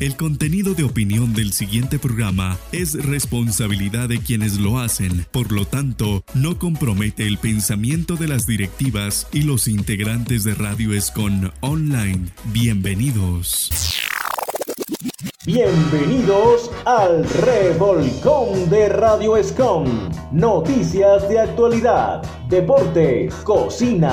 El contenido de opinión del siguiente programa es responsabilidad de quienes lo hacen, por lo tanto, no compromete el pensamiento de las directivas y los integrantes de Radio Escon Online. Bienvenidos. Bienvenidos al Revolcón de Radio Escom. Noticias de actualidad, deportes, cocina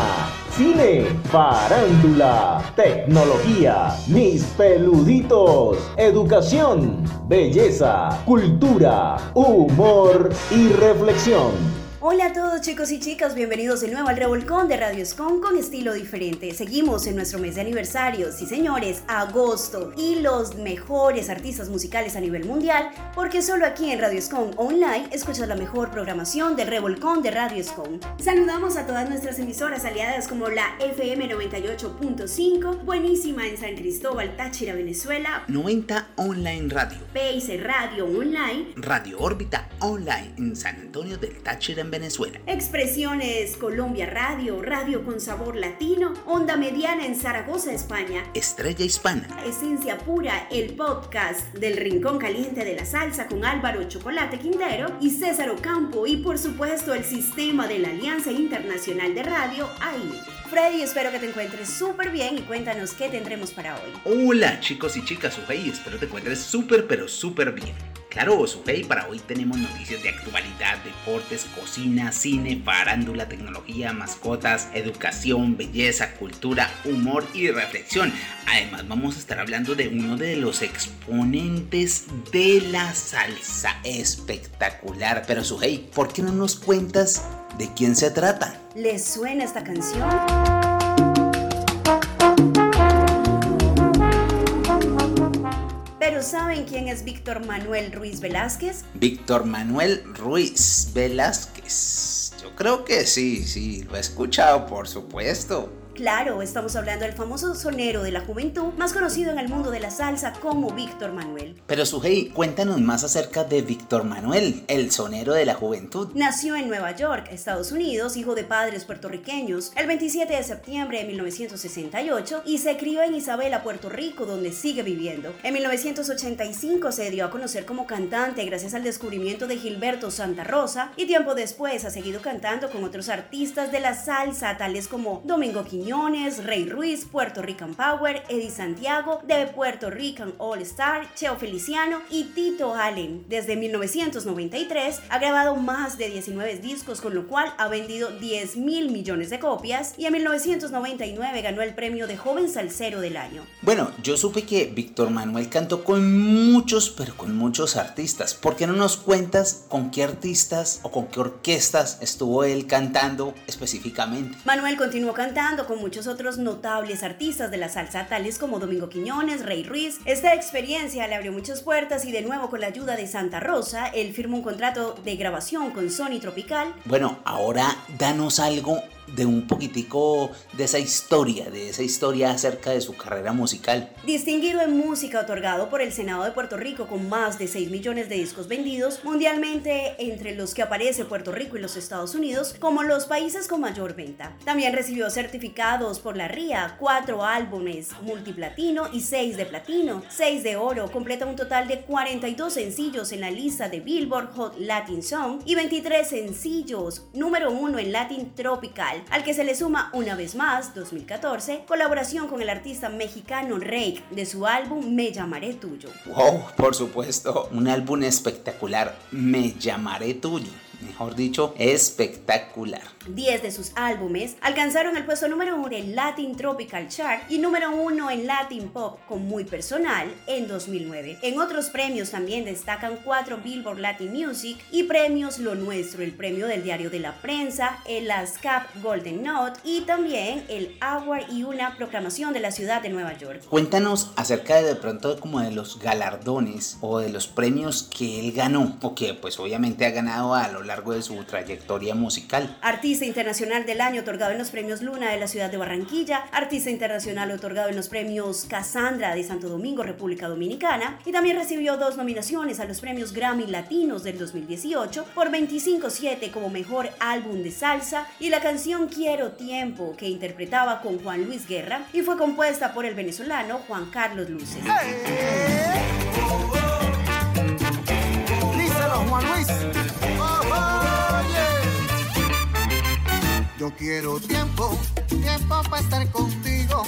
cine, farándula, tecnología, mis peluditos, educación, belleza, cultura, humor y reflexión. Hola a todos chicos y chicas, bienvenidos de nuevo al Revolcón de Radio Escon con estilo diferente. Seguimos en nuestro mes de aniversario, sí señores, agosto, y los mejores artistas musicales a nivel mundial, porque solo aquí en Radio Escon Online escuchas la mejor programación del Revolcón de Radio Escon. Saludamos a todas nuestras emisoras aliadas como la FM 98.5, buenísima en San Cristóbal, Táchira, Venezuela, 90 Online Radio, Pace Radio Online, Radio Órbita Online en San Antonio del Táchira, en Venezuela. Expresiones Colombia Radio, Radio con Sabor Latino, Onda Mediana en Zaragoza, España. Estrella Hispana. Esencia Pura, el podcast del Rincón Caliente de la Salsa con Álvaro Chocolate Quintero y César Ocampo y por supuesto el sistema de la Alianza Internacional de Radio, ahí. Freddy, espero que te encuentres súper bien y cuéntanos qué tendremos para hoy. Hola chicos y chicas, Ujei, espero te encuentres súper pero súper bien. Claro, Sujei, para hoy tenemos noticias de actualidad, deportes, cocina, cine, farándula, tecnología, mascotas, educación, belleza, cultura, humor y reflexión. Además vamos a estar hablando de uno de los exponentes de la salsa espectacular. Pero Sujei, ¿por qué no nos cuentas de quién se trata? ¿Les suena esta canción? ¿Saben quién es Víctor Manuel Ruiz Velázquez? Víctor Manuel Ruiz Velázquez. Yo creo que sí, sí, lo he escuchado, por supuesto. Claro, estamos hablando del famoso sonero de la juventud, más conocido en el mundo de la salsa como Víctor Manuel. Pero Sujei, cuéntanos más acerca de Víctor Manuel, el sonero de la juventud. Nació en Nueva York, Estados Unidos, hijo de padres puertorriqueños, el 27 de septiembre de 1968 y se crió en Isabela, Puerto Rico, donde sigue viviendo. En 1985 se dio a conocer como cantante gracias al descubrimiento de Gilberto Santa Rosa y tiempo después ha seguido cantando con otros artistas de la salsa, tales como Domingo Quiñones, Rey Ruiz, Puerto Rican Power, Eddie Santiago, de Puerto Rican All Star, Cheo Feliciano y Tito Allen. Desde 1993 ha grabado más de 19 discos, con lo cual ha vendido 10 mil millones de copias y en 1999 ganó el premio de Joven Salsero del Año. Bueno, yo supe que Víctor Manuel cantó con muchos, pero con muchos artistas. ¿Por qué no nos cuentas con qué artistas o con qué orquestas estuvo él cantando específicamente? Manuel continuó cantando con muchos otros notables artistas de la salsa, tales como Domingo Quiñones, Rey Ruiz. Esta experiencia le abrió muchas puertas y de nuevo con la ayuda de Santa Rosa, él firmó un contrato de grabación con Sony Tropical. Bueno, ahora danos algo de un poquitico de esa historia, de esa historia acerca de su carrera musical. Distinguido en música otorgado por el Senado de Puerto Rico con más de 6 millones de discos vendidos, mundialmente entre los que aparece Puerto Rico y los Estados Unidos como los países con mayor venta. También recibió certificados por la RIA, 4 álbumes multiplatino y 6 de platino, 6 de oro, completa un total de 42 sencillos en la lista de Billboard Hot Latin Song y 23 sencillos, número 1 en Latin Tropical al que se le suma una vez más, 2014, colaboración con el artista mexicano Rake de su álbum Me llamaré tuyo. Wow, por supuesto, un álbum espectacular, Me llamaré tuyo mejor dicho, espectacular. 10 de sus álbumes alcanzaron el puesto número 1 en Latin Tropical Chart y número 1 en Latin Pop con Muy Personal en 2009. En otros premios también destacan 4 Billboard Latin Music y premios Lo Nuestro, el premio del Diario de la Prensa, el ASCAP Golden Note y también el Award y una proclamación de la ciudad de Nueva York. Cuéntanos acerca de, de pronto como de los galardones o de los premios que él ganó o que pues obviamente ha ganado a lo largo de su trayectoria musical. Artista Artista Internacional del Año otorgado en los premios Luna de la ciudad de Barranquilla, Artista Internacional otorgado en los premios Casandra de Santo Domingo, República Dominicana, y también recibió dos nominaciones a los premios Grammy Latinos del 2018 por 25-7 como mejor álbum de salsa y la canción Quiero Tiempo que interpretaba con Juan Luis Guerra y fue compuesta por el venezolano Juan Carlos Luces. Díselo, Juan Luis. Quiero tiempo, tiempo para estar contigo,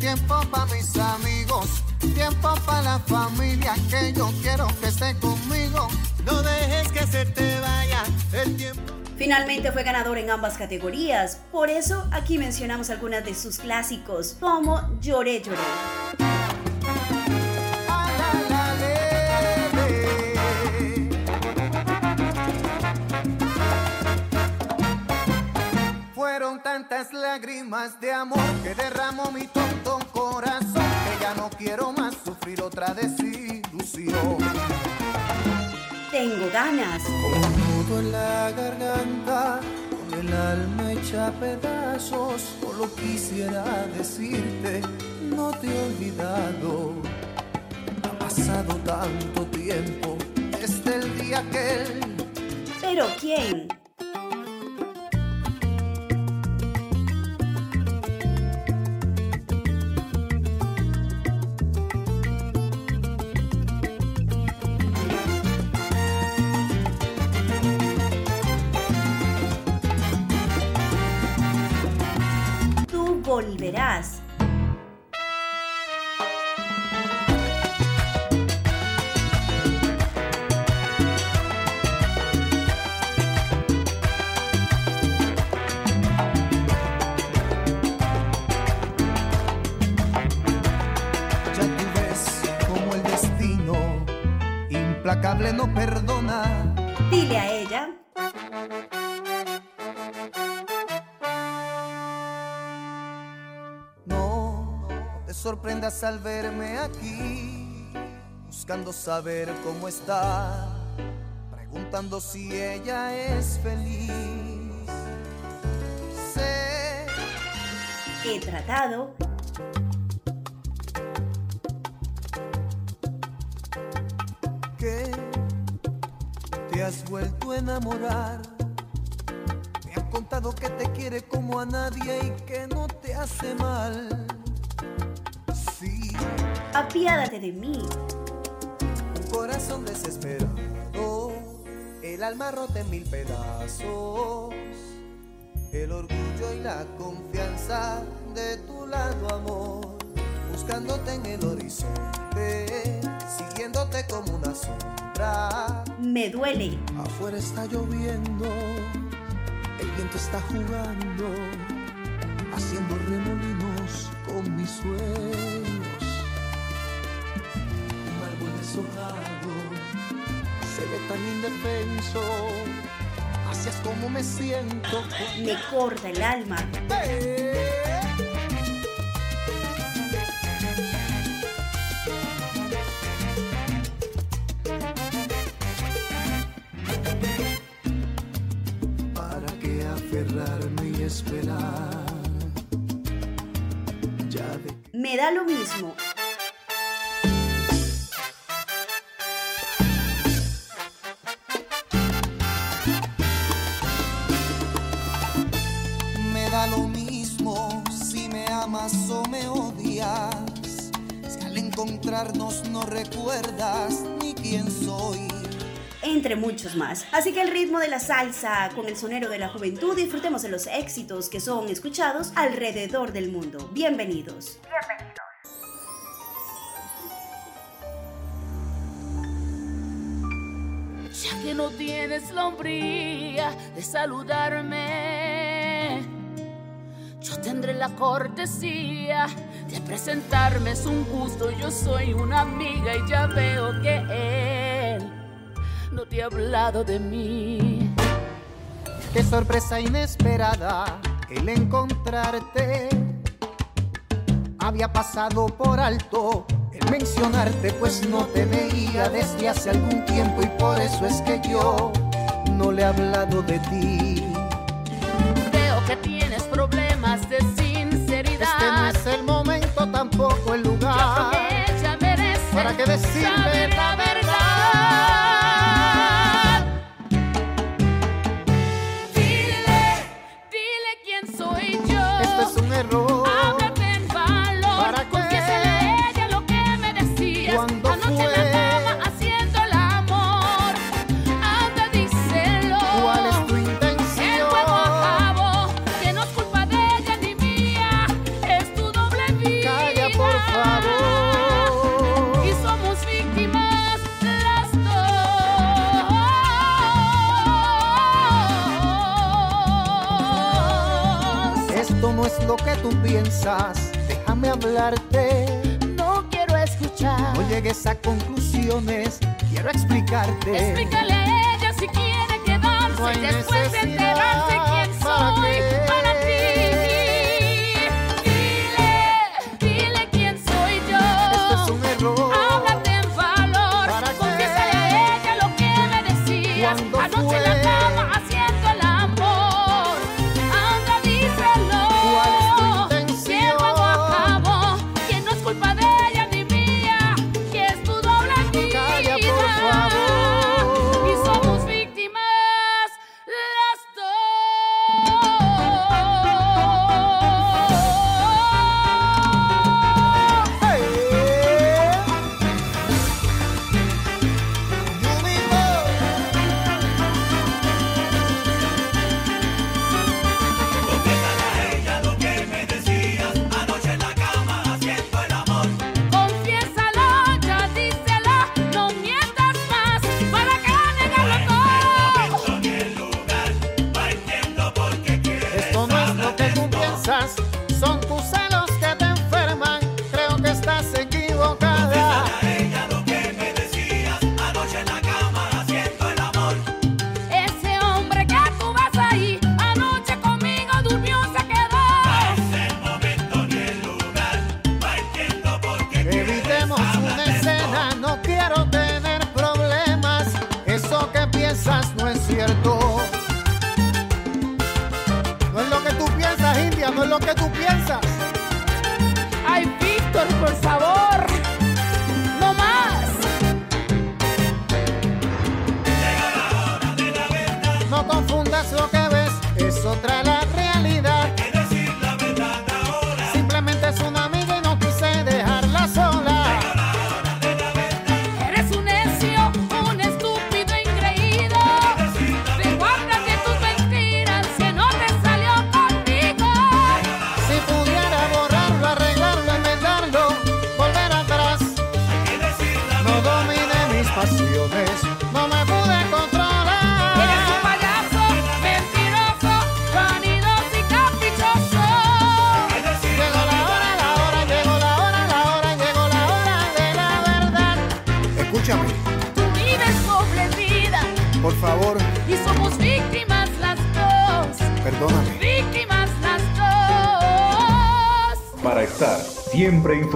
tiempo para mis amigos, tiempo para la familia que yo quiero que esté conmigo. No dejes que se te vaya el tiempo. Finalmente fue ganador en ambas categorías, por eso aquí mencionamos algunas de sus clásicos, como Lloré, lloré. Lágrimas de amor que derramó mi tonto corazón que ya no quiero más sufrir otra desilusión. Tengo ganas. Con nudo en la garganta, con el alma hecha pedazos, solo quisiera decirte, no te he olvidado. Ha pasado tanto tiempo desde el día que él. ¿Pero quién? Sorprendas al verme aquí, buscando saber cómo está, preguntando si ella es feliz. Sé he tratado que te has vuelto a enamorar. Me han contado que te quiere como a nadie y que no te hace mal apiádate de mí. Un corazón desesperado, el alma rota en mil pedazos, el orgullo y la confianza de tu lado, amor, buscándote en el horizonte, siguiéndote como una sombra. Me duele. Afuera está lloviendo, el viento está jugando, haciendo remolinos con mis se ve tan indefenso. Así es como me siento. Me corta el alma. ¿Para qué aferrarme y esperar? Ya Me da lo mismo. Así que el ritmo de la salsa con el sonero de la juventud disfrutemos de los éxitos que son escuchados alrededor del mundo. Bienvenidos. Bienvenidos. Ya que no tienes la hombría de saludarme, yo tendré la cortesía de presentarme es un gusto, yo soy una amiga y ya veo que él ha hablado de mí. Qué sorpresa inesperada el encontrarte. Había pasado por alto el mencionarte, pues no te veía desde hace algún tiempo y por eso es que yo no le he hablado de ti. Veo que tienes problemas de sinceridad. Este no es el momento tampoco el lugar. ella merece para que decirme explicarte. Explícale a ella si quiere quedarse después de enterarse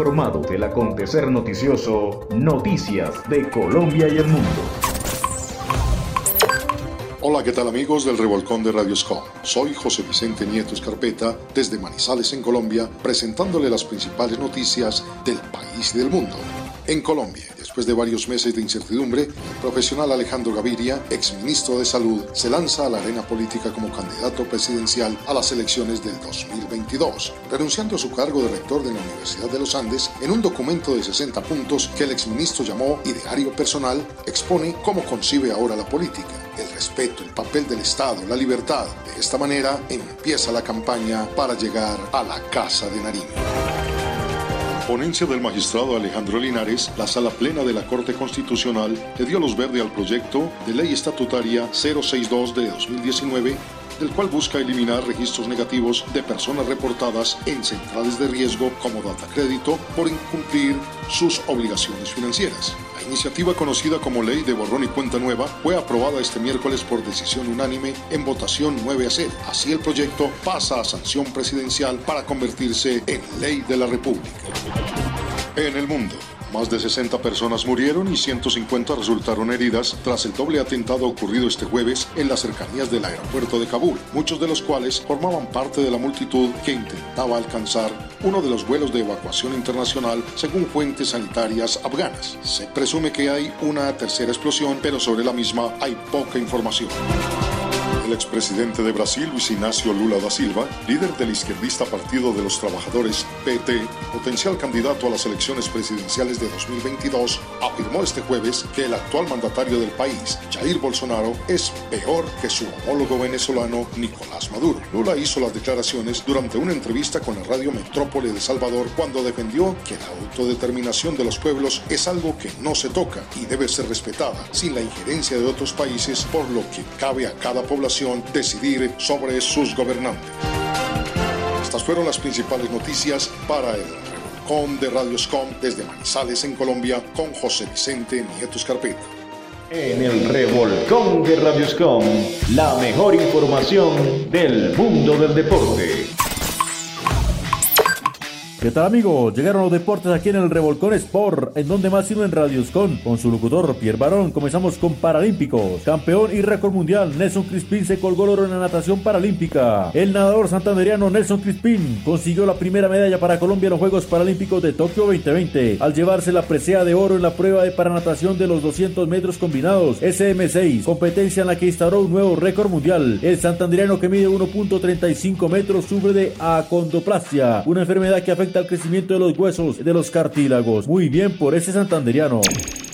informado del acontecer noticioso, noticias de Colombia y el mundo. Hola, ¿qué tal amigos del Revolcón de Radio Scom? Soy José Vicente Nieto Escarpeta desde Manizales en Colombia, presentándole las principales noticias del país y del mundo. En Colombia, después de varios meses de incertidumbre, el profesional Alejandro Gaviria, exministro de Salud, se lanza a la arena política como candidato presidencial a las elecciones del 2022, renunciando a su cargo de rector de la Universidad de los Andes en un documento de 60 puntos que el exministro llamó Ideario Personal, expone cómo concibe ahora la política, el respeto, el papel del Estado, la libertad. De esta manera empieza la campaña para llegar a la Casa de Nariño ponencia del magistrado Alejandro Linares, la sala plena de la Corte Constitucional le dio luz verde al proyecto de ley estatutaria 062 de 2019 el cual busca eliminar registros negativos de personas reportadas en centrales de riesgo como data crédito por incumplir sus obligaciones financieras. La iniciativa conocida como Ley de Borrón y Cuenta Nueva fue aprobada este miércoles por decisión unánime en votación 9 a 0. Así el proyecto pasa a sanción presidencial para convertirse en ley de la República. En el mundo. Más de 60 personas murieron y 150 resultaron heridas tras el doble atentado ocurrido este jueves en las cercanías del aeropuerto de Kabul, muchos de los cuales formaban parte de la multitud que intentaba alcanzar uno de los vuelos de evacuación internacional según fuentes sanitarias afganas. Se presume que hay una tercera explosión, pero sobre la misma hay poca información. El expresidente de Brasil, Luis Ignacio Lula da Silva, líder del izquierdista Partido de los Trabajadores, PT, potencial candidato a las elecciones presidenciales de 2022, afirmó este jueves que el actual mandatario del país, Jair Bolsonaro, es peor que su homólogo venezolano, Nicolás Maduro. Lula hizo las declaraciones durante una entrevista con la radio Metrópole de Salvador cuando defendió que la autodeterminación de los pueblos es algo que no se toca y debe ser respetada sin la injerencia de otros países, por lo que cabe a cada población decidir sobre sus gobernantes. Estas fueron las principales noticias para el Revolcón de Radioscom desde Manizales en Colombia con José Vicente Nieto Escarpeta. En el Revolcón de Radioscom, la mejor información del mundo del deporte. ¿Qué tal amigos? Llegaron los deportes aquí en el Revolcón Sport, en donde más sirve en Radioscon, con su locutor Pierre Barón. Comenzamos con Paralímpicos. Campeón y récord mundial, Nelson Crispín se colgó el oro en la natación paralímpica. El nadador santanderiano Nelson Crispín consiguió la primera medalla para Colombia en los Juegos Paralímpicos de Tokio 2020, al llevarse la presea de oro en la prueba de paranatación de los 200 metros combinados SM6, competencia en la que instauró un nuevo récord mundial. El santanderiano que mide 1.35 metros sufre de acondoplasia, una enfermedad que afecta al crecimiento de los huesos de los cartílagos. Muy bien por ese santanderiano.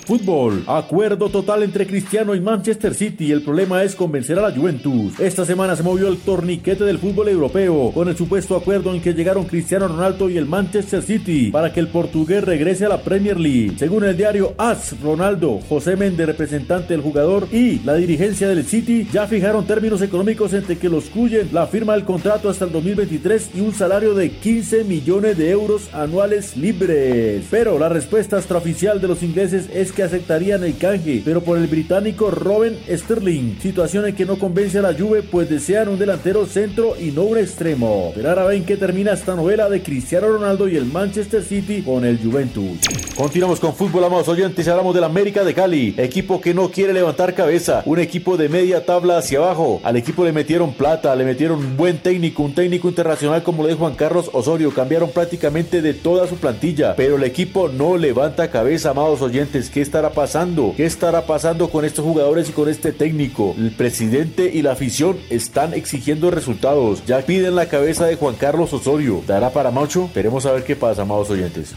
Fútbol. Acuerdo total entre Cristiano y Manchester City. El problema es convencer a la Juventus. Esta semana se movió el torniquete del fútbol europeo con el supuesto acuerdo en que llegaron Cristiano Ronaldo y el Manchester City para que el portugués regrese a la Premier League. Según el diario AS, Ronaldo, José Méndez, representante del jugador, y la dirigencia del City ya fijaron términos económicos entre que los cuyen la firma del contrato hasta el 2023 y un salario de 15 millones de euros anuales libres. Pero la respuesta extraoficial de los ingleses es que que aceptarían el canje, pero por el británico Robin Sterling, situación en que no convence a la Juve, pues desean un delantero centro y no un extremo. Pero ahora ven que termina esta novela de Cristiano Ronaldo y el Manchester City con el Juventus. Continuamos con fútbol, amados oyentes, hablamos del América de Cali, equipo que no quiere levantar cabeza, un equipo de media tabla hacia abajo. Al equipo le metieron plata, le metieron un buen técnico, un técnico internacional como lo dijo Juan Carlos Osorio, cambiaron prácticamente de toda su plantilla, pero el equipo no levanta cabeza, amados oyentes, estará pasando? ¿Qué estará pasando con estos jugadores y con este técnico? El presidente y la afición están exigiendo resultados. Ya piden la cabeza de Juan Carlos Osorio. ¿Dará para Macho? Veremos a ver qué pasa, amados oyentes.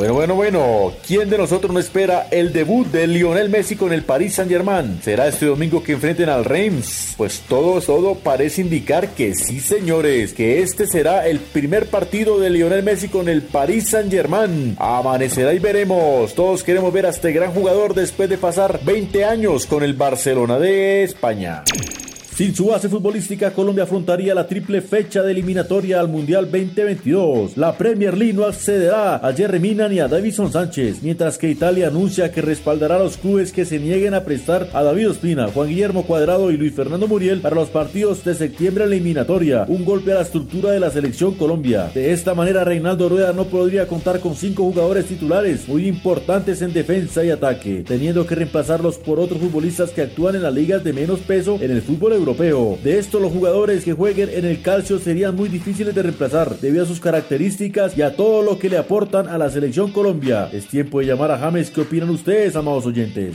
Bueno, bueno, bueno, ¿quién de nosotros no espera el debut de Lionel Messi con el Paris Saint Germain? ¿Será este domingo que enfrenten al Reims? Pues todo, todo parece indicar que sí, señores, que este será el primer partido de Lionel Messi con el Paris Saint Germain. Amanecerá y veremos. Todos queremos ver a este gran jugador después de pasar 20 años con el Barcelona de España. Sin su base futbolística, Colombia afrontaría la triple fecha de eliminatoria al Mundial 2022. La Premier League no accederá a Jerry Mina ni a Davison Sánchez, mientras que Italia anuncia que respaldará a los clubes que se nieguen a prestar a David Ospina, Juan Guillermo Cuadrado y Luis Fernando Muriel para los partidos de septiembre eliminatoria. Un golpe a la estructura de la selección Colombia. De esta manera, Reinaldo Rueda no podría contar con cinco jugadores titulares muy importantes en defensa y ataque, teniendo que reemplazarlos por otros futbolistas que actúan en las ligas de menos peso en el fútbol europeo de esto, los jugadores que jueguen en el calcio serían muy difíciles de reemplazar debido a sus características y a todo lo que le aportan a la selección Colombia. Es tiempo de llamar a James. ¿Qué opinan ustedes, amados oyentes?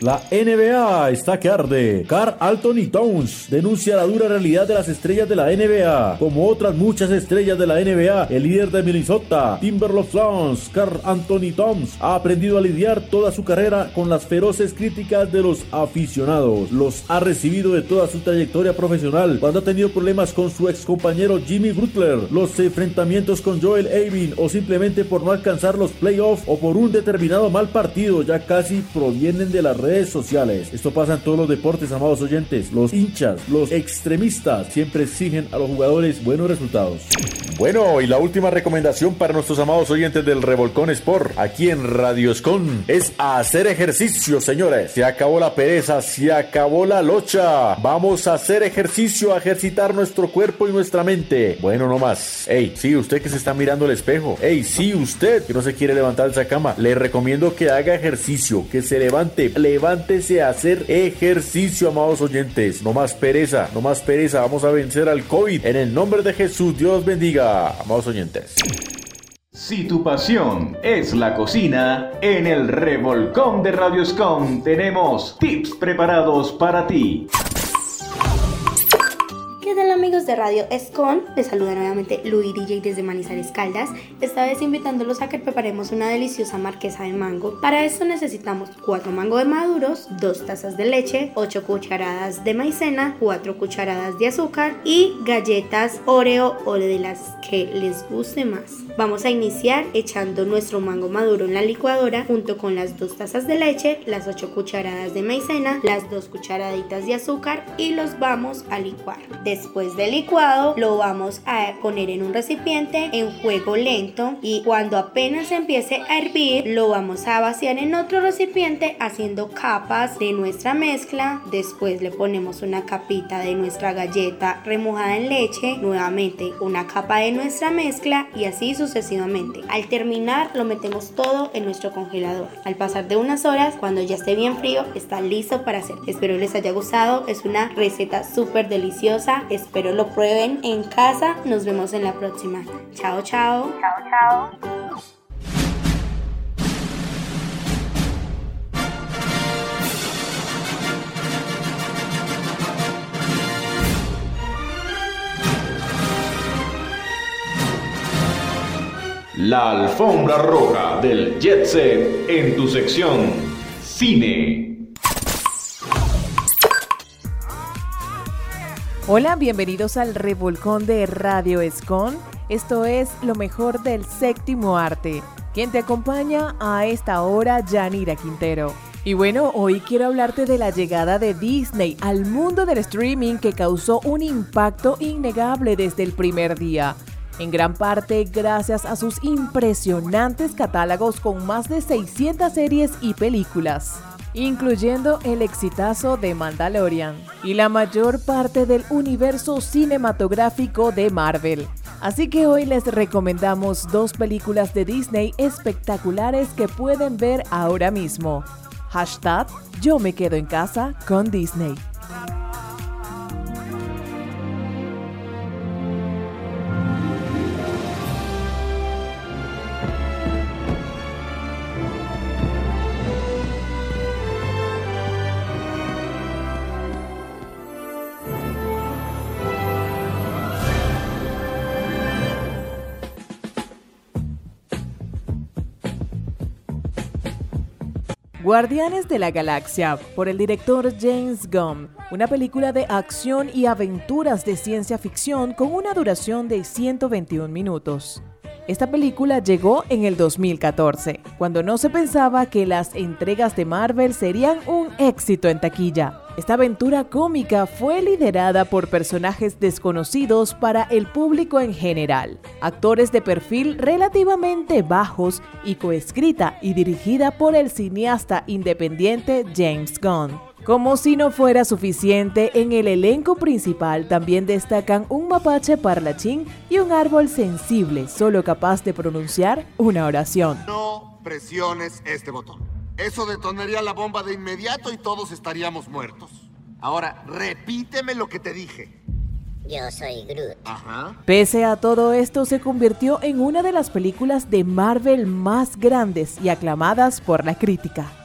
La NBA está que arde. Carl Anthony Towns denuncia la dura realidad de las estrellas de la NBA. Como otras muchas estrellas de la NBA, el líder de Minnesota, Timberwolves Suns, Carl Anthony Towns, ha aprendido a lidiar toda su carrera con las feroces críticas de los aficionados. Los ha recibido de toda trayectoria profesional cuando ha tenido problemas con su ex compañero Jimmy Butler, los enfrentamientos con Joel Avin o simplemente por no alcanzar los playoffs o por un determinado mal partido ya casi provienen de la red redes sociales. Esto pasa en todos los deportes, amados oyentes. Los hinchas, los extremistas siempre exigen a los jugadores buenos resultados. Bueno, y la última recomendación para nuestros amados oyentes del Revolcón Sport, aquí en Radioscon, es hacer ejercicio, señores. Se acabó la pereza, se acabó la locha. Vamos a hacer ejercicio, a ejercitar nuestro cuerpo y nuestra mente. Bueno, no más. Ey, sí, usted que se está mirando el espejo. Ey, sí, usted que no se quiere levantar de esa cama. Le recomiendo que haga ejercicio, que se levante, le levántese a hacer ejercicio, amados oyentes. No más pereza, no más pereza. Vamos a vencer al COVID. En el nombre de Jesús, Dios bendiga, amados oyentes. Si tu pasión es la cocina, en el revolcón de Radioscom tenemos tips preparados para ti amigos de Radio Escon? Les saluda nuevamente Luis DJ desde Manizales Caldas, esta vez invitándolos a que preparemos una deliciosa marquesa de mango. Para esto necesitamos 4 mangos maduros, 2 tazas de leche, 8 cucharadas de maicena, 4 cucharadas de azúcar y galletas Oreo o de las que les guste más. Vamos a iniciar echando nuestro mango maduro en la licuadora junto con las 2 tazas de leche, las 8 cucharadas de maicena, las 2 cucharaditas de azúcar y los vamos a licuar. De Después del licuado lo vamos a poner en un recipiente en fuego lento y cuando apenas empiece a hervir lo vamos a vaciar en otro recipiente haciendo capas de nuestra mezcla. Después le ponemos una capita de nuestra galleta remojada en leche, nuevamente una capa de nuestra mezcla y así sucesivamente. Al terminar lo metemos todo en nuestro congelador. Al pasar de unas horas, cuando ya esté bien frío, está listo para hacer. Espero les haya gustado. Es una receta súper deliciosa. Espero lo prueben en casa. Nos vemos en la próxima. Chao, chao. Chao, chao. La alfombra roja del Jet Set en tu sección Cine. Hola, bienvenidos al revolcón de Radio Escon. Esto es lo mejor del séptimo arte. Quien te acompaña a esta hora, Yanira Quintero. Y bueno, hoy quiero hablarte de la llegada de Disney al mundo del streaming que causó un impacto innegable desde el primer día en gran parte gracias a sus impresionantes catálogos con más de 600 series y películas, incluyendo el exitazo de Mandalorian y la mayor parte del universo cinematográfico de Marvel. Así que hoy les recomendamos dos películas de Disney espectaculares que pueden ver ahora mismo. Hashtag Yo me quedo en casa con Disney. Guardianes de la Galaxia, por el director James Gunn, una película de acción y aventuras de ciencia ficción con una duración de 121 minutos. Esta película llegó en el 2014, cuando no se pensaba que las entregas de Marvel serían un éxito en taquilla. Esta aventura cómica fue liderada por personajes desconocidos para el público en general, actores de perfil relativamente bajos y coescrita y dirigida por el cineasta independiente James Gunn. Como si no fuera suficiente, en el elenco principal también destacan un mapache parlachín y un árbol sensible, solo capaz de pronunciar una oración. No presiones este botón. Eso detonaría la bomba de inmediato y todos estaríamos muertos. Ahora, repíteme lo que te dije. Yo soy Groot. Ajá. Pese a todo esto, se convirtió en una de las películas de Marvel más grandes y aclamadas por la crítica.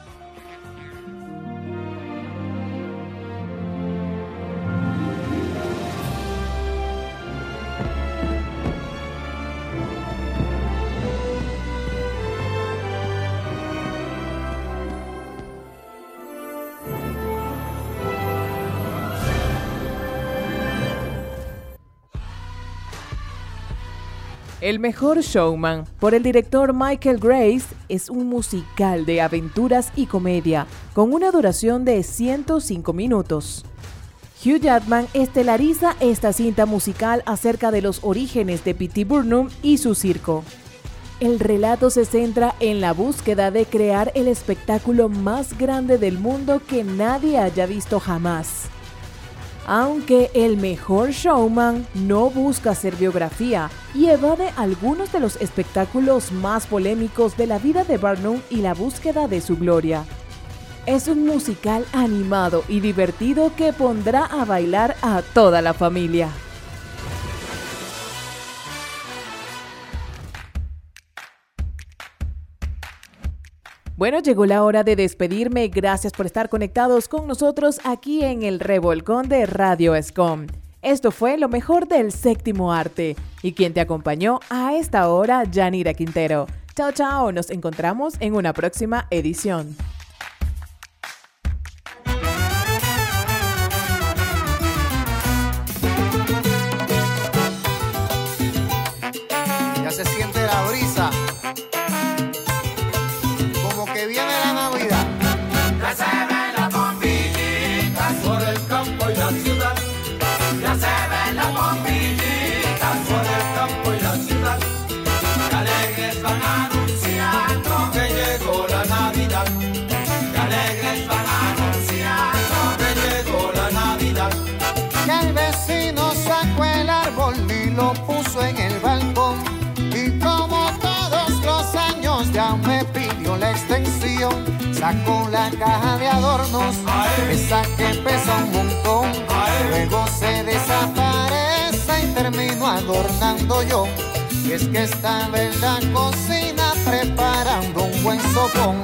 El mejor showman, por el director Michael Grace, es un musical de aventuras y comedia, con una duración de 105 minutos. Hugh Jackman estelariza esta cinta musical acerca de los orígenes de P.T. Burnham y su circo. El relato se centra en la búsqueda de crear el espectáculo más grande del mundo que nadie haya visto jamás. Aunque el mejor showman no busca hacer biografía y evade algunos de los espectáculos más polémicos de la vida de Barnum y la búsqueda de su gloria. Es un musical animado y divertido que pondrá a bailar a toda la familia. Bueno, llegó la hora de despedirme. Gracias por estar conectados con nosotros aquí en el Revolcón de Radio Escom. Esto fue lo mejor del séptimo arte. Y quien te acompañó a esta hora, Yanira Quintero. Chao, chao. Nos encontramos en una próxima edición. caja de adornos, esa que pesa un montón, luego se desaparece y termino adornando yo. Y es que está en la cocina preparando un buen sopón.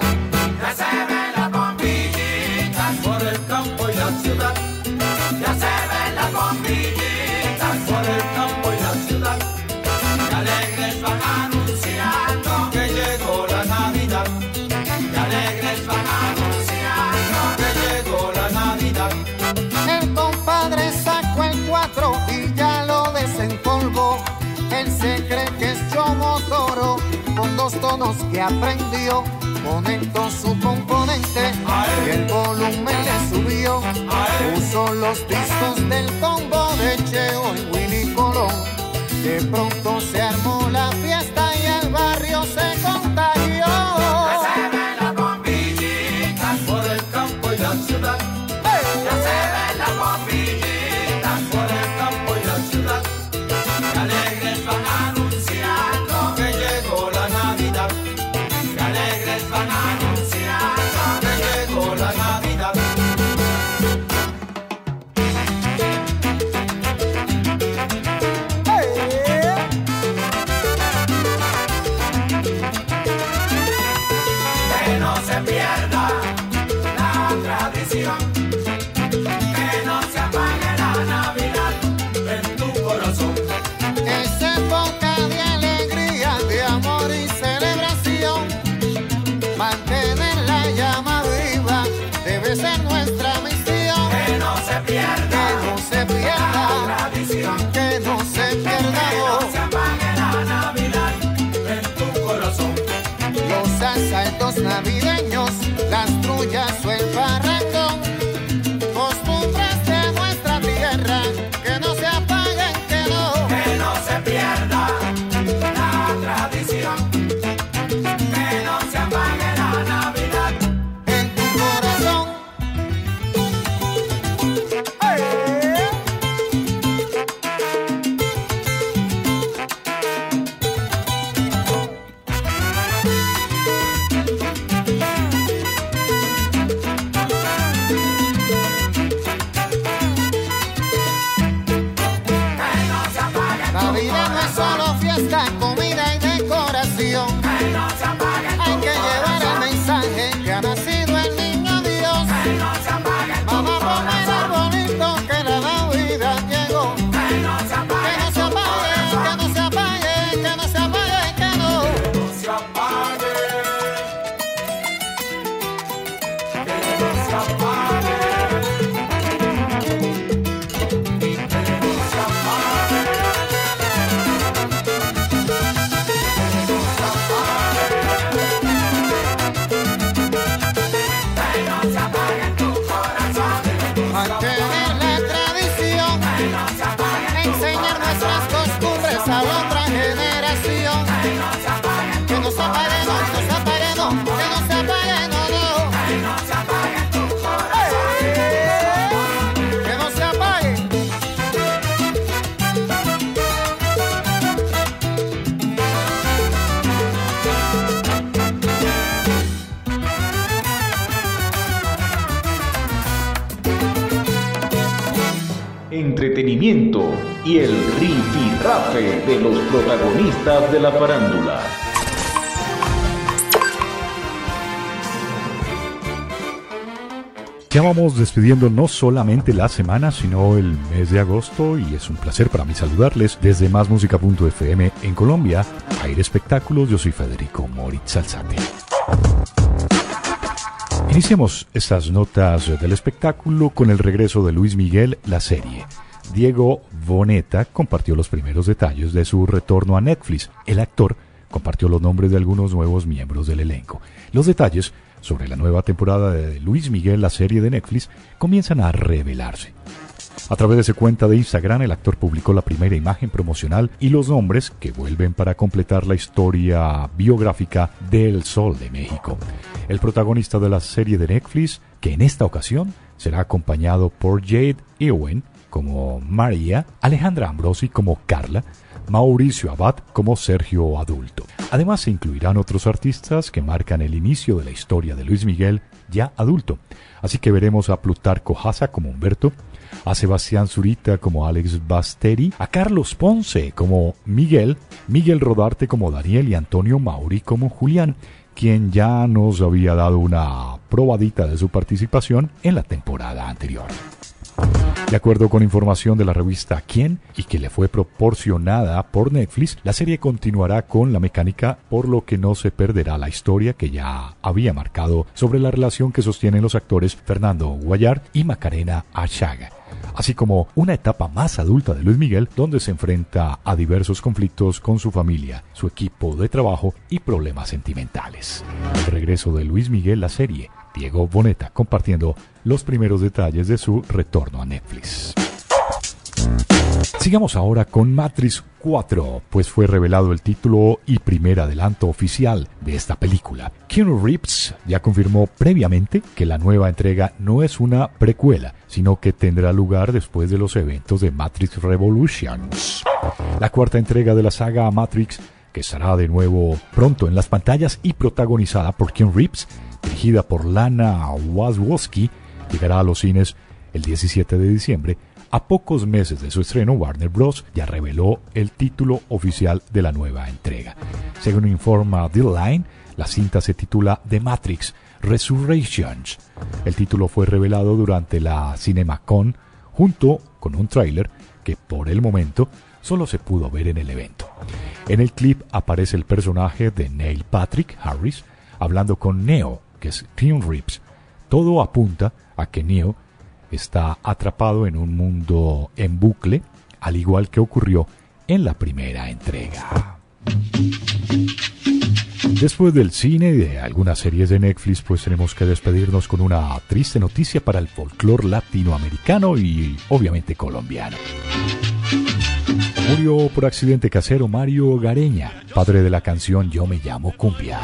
Ya se ven las bombillitas por el campo y la ciudad, ya se ven las bombillitas. tonos que aprendió, conectó su componente y el volumen le subió. Puso los discos del combo de Cheo y Willy Colón, de pronto se armó la only got entretenimiento y el rifirrafe de los protagonistas de la farándula. Ya vamos despidiendo no solamente la semana, sino el mes de agosto y es un placer para mí saludarles desde másmusica.fm en Colombia. Aire Espectáculos, yo soy Federico Moritz Alzate. Iniciemos estas notas del espectáculo con el regreso de Luis Miguel, la serie. Diego Boneta compartió los primeros detalles de su retorno a Netflix. El actor compartió los nombres de algunos nuevos miembros del elenco. Los detalles sobre la nueva temporada de Luis Miguel, la serie de Netflix, comienzan a revelarse. A través de su cuenta de Instagram, el actor publicó la primera imagen promocional y los nombres que vuelven para completar la historia biográfica del Sol de México. El protagonista de la serie de Netflix, que en esta ocasión será acompañado por Jade Ewen, como María, Alejandra Ambrosi como Carla, Mauricio Abad como Sergio Adulto. Además se incluirán otros artistas que marcan el inicio de la historia de Luis Miguel ya adulto. Así que veremos a Plutarco Haza como Humberto, a Sebastián Zurita como Alex Basteri, a Carlos Ponce como Miguel, Miguel Rodarte como Daniel y Antonio Mauri como Julián, quien ya nos había dado una probadita de su participación en la temporada anterior. De acuerdo con información de la revista Quién y que le fue proporcionada por Netflix, la serie continuará con la mecánica por lo que no se perderá la historia que ya había marcado sobre la relación que sostienen los actores Fernando Guayar y Macarena Achaga así como una etapa más adulta de Luis Miguel donde se enfrenta a diversos conflictos con su familia, su equipo de trabajo y problemas sentimentales. El regreso de Luis Miguel la serie, Diego Boneta compartiendo los primeros detalles de su retorno a Netflix. Sigamos ahora con Matrix 4, pues fue revelado el título y primer adelanto oficial de esta película. Keanu Reeves ya confirmó previamente que la nueva entrega no es una precuela, sino que tendrá lugar después de los eventos de Matrix Revolutions. La cuarta entrega de la saga Matrix, que estará de nuevo pronto en las pantallas y protagonizada por Keanu Reeves, dirigida por Lana Wazowski, llegará a los cines el 17 de diciembre a pocos meses de su estreno, Warner Bros. ya reveló el título oficial de la nueva entrega. Según informa The Line, la cinta se titula The Matrix Resurrections. El título fue revelado durante la CinemaCon junto con un tráiler que por el momento solo se pudo ver en el evento. En el clip aparece el personaje de Neil Patrick Harris hablando con Neo, que es Keanu Reeves. Todo apunta a que Neo está atrapado en un mundo en bucle, al igual que ocurrió en la primera entrega. Después del cine y de algunas series de Netflix, pues tenemos que despedirnos con una triste noticia para el folclore latinoamericano y obviamente colombiano. Murió por accidente casero Mario Gareña, padre de la canción Yo me llamo Cumbia.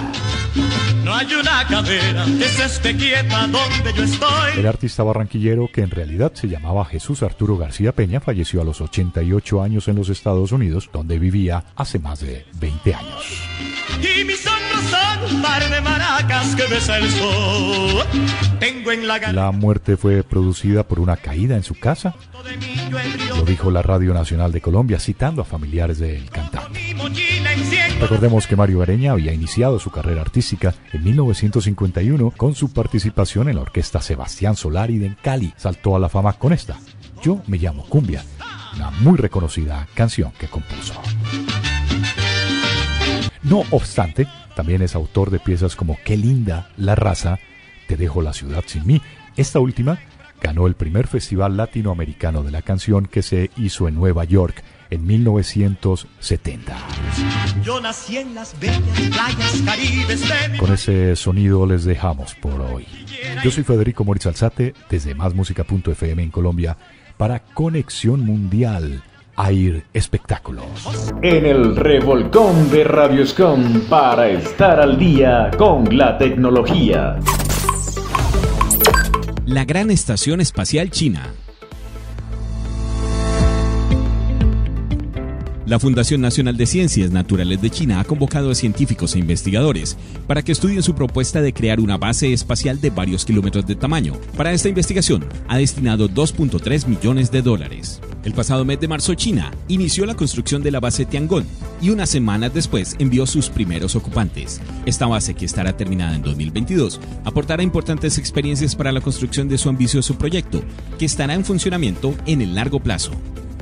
No hay una cadera que se esté quieta donde yo estoy. El artista barranquillero, que en realidad se llamaba Jesús Arturo García Peña, falleció a los 88 años en los Estados Unidos, donde vivía hace más de 20 años. Y hombros son la... muerte fue producida por una caída en su casa. Lo dijo la Radio Nacional de Colombia, citando a familiares del cantante. Recordemos que Mario Areña había iniciado su carrera artística en 1951 con su participación en la orquesta Sebastián Solari de Cali. Saltó a la fama con esta. Yo me llamo Cumbia, una muy reconocida canción que compuso. No obstante, también es autor de piezas como Qué linda la raza, Te dejo la ciudad sin mí. Esta última ganó el primer Festival Latinoamericano de la Canción que se hizo en Nueva York en 1970. Yo nací en las bellas playas caribes Con ese sonido les dejamos por hoy. Yo soy Federico Moritz Alzate desde másmusica.fm en Colombia para Conexión Mundial. Air Espectáculos. En el revolcón de Radioscom para estar al día con la tecnología. La Gran Estación Espacial China La Fundación Nacional de Ciencias Naturales de China ha convocado a científicos e investigadores para que estudien su propuesta de crear una base espacial de varios kilómetros de tamaño. Para esta investigación ha destinado 2.3 millones de dólares. El pasado mes de marzo China inició la construcción de la base Tiangong y unas semanas después envió sus primeros ocupantes. Esta base, que estará terminada en 2022, aportará importantes experiencias para la construcción de su ambicioso proyecto, que estará en funcionamiento en el largo plazo.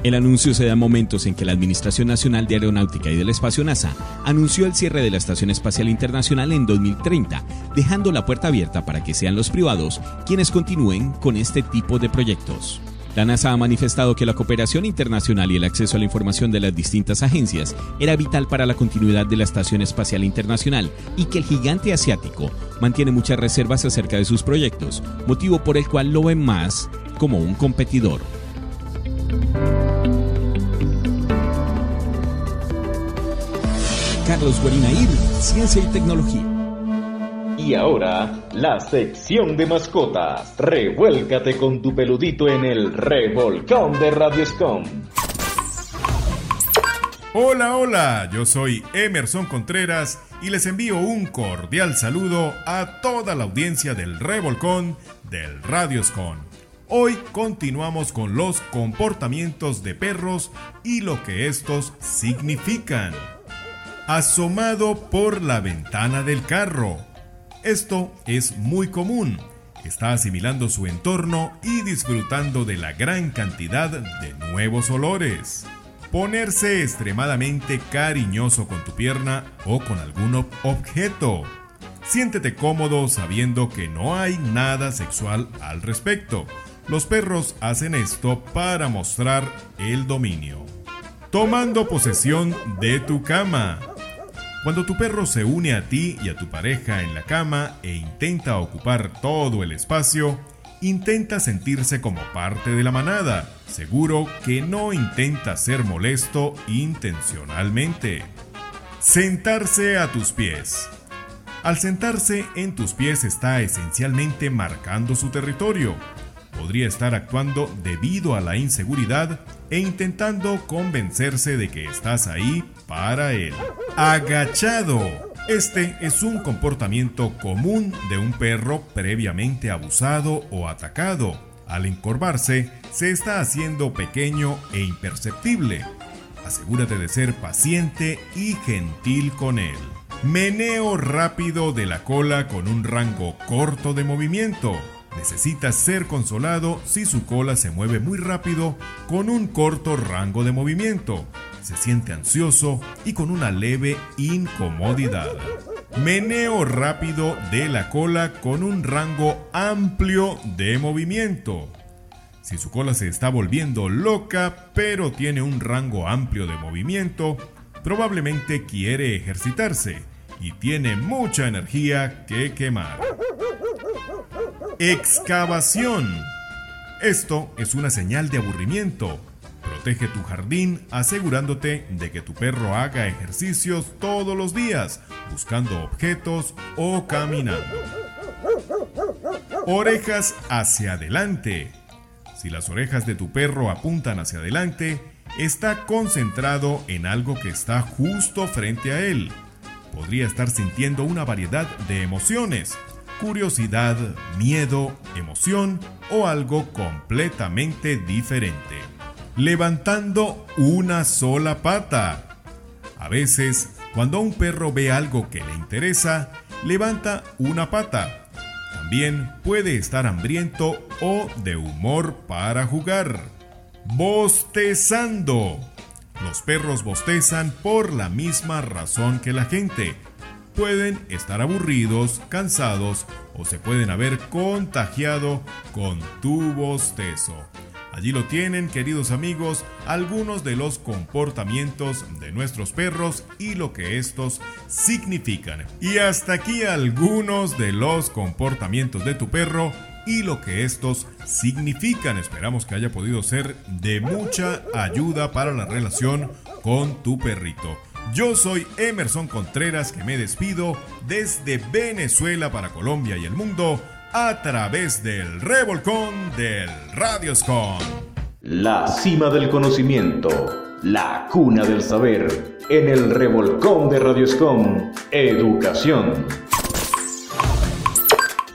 El anuncio se da en momentos en que la Administración Nacional de Aeronáutica y del Espacio NASA anunció el cierre de la Estación Espacial Internacional en 2030, dejando la puerta abierta para que sean los privados quienes continúen con este tipo de proyectos. La NASA ha manifestado que la cooperación internacional y el acceso a la información de las distintas agencias era vital para la continuidad de la Estación Espacial Internacional y que el gigante asiático mantiene muchas reservas acerca de sus proyectos, motivo por el cual lo ven más como un competidor. Carlos Guarinaír, Ciencia y Tecnología. Y ahora, la sección de mascotas. Revuélcate con tu peludito en el revolcón de Radioscom. Hola, hola, yo soy Emerson Contreras y les envío un cordial saludo a toda la audiencia del Revolcón del Radioscon. Hoy continuamos con los comportamientos de perros y lo que estos significan. Asomado por la ventana del carro. Esto es muy común. Está asimilando su entorno y disfrutando de la gran cantidad de nuevos olores. Ponerse extremadamente cariñoso con tu pierna o con algún objeto. Siéntete cómodo sabiendo que no hay nada sexual al respecto. Los perros hacen esto para mostrar el dominio. Tomando posesión de tu cama. Cuando tu perro se une a ti y a tu pareja en la cama e intenta ocupar todo el espacio, intenta sentirse como parte de la manada. Seguro que no intenta ser molesto intencionalmente. Sentarse a tus pies. Al sentarse en tus pies está esencialmente marcando su territorio. Podría estar actuando debido a la inseguridad e intentando convencerse de que estás ahí para él. Agachado. Este es un comportamiento común de un perro previamente abusado o atacado. Al encorvarse, se está haciendo pequeño e imperceptible. Asegúrate de ser paciente y gentil con él. Meneo rápido de la cola con un rango corto de movimiento. Necesita ser consolado si su cola se mueve muy rápido con un corto rango de movimiento. Se siente ansioso y con una leve incomodidad. Meneo rápido de la cola con un rango amplio de movimiento. Si su cola se está volviendo loca pero tiene un rango amplio de movimiento, probablemente quiere ejercitarse y tiene mucha energía que quemar. Excavación. Esto es una señal de aburrimiento. Protege tu jardín asegurándote de que tu perro haga ejercicios todos los días, buscando objetos o caminando. Orejas hacia adelante. Si las orejas de tu perro apuntan hacia adelante, está concentrado en algo que está justo frente a él. Podría estar sintiendo una variedad de emociones, curiosidad, miedo, emoción o algo completamente diferente. Levantando una sola pata. A veces, cuando un perro ve algo que le interesa, levanta una pata. También puede estar hambriento o de humor para jugar. Bostezando. Los perros bostezan por la misma razón que la gente pueden estar aburridos, cansados o se pueden haber contagiado con tu bostezo. Allí lo tienen, queridos amigos, algunos de los comportamientos de nuestros perros y lo que estos significan. Y hasta aquí algunos de los comportamientos de tu perro y lo que estos significan. Esperamos que haya podido ser de mucha ayuda para la relación con tu perrito. Yo soy Emerson Contreras que me despido desde Venezuela para Colombia y el mundo a través del revolcón del Radioscon. La cima del conocimiento, la cuna del saber, en el revolcón de Radioscom, educación.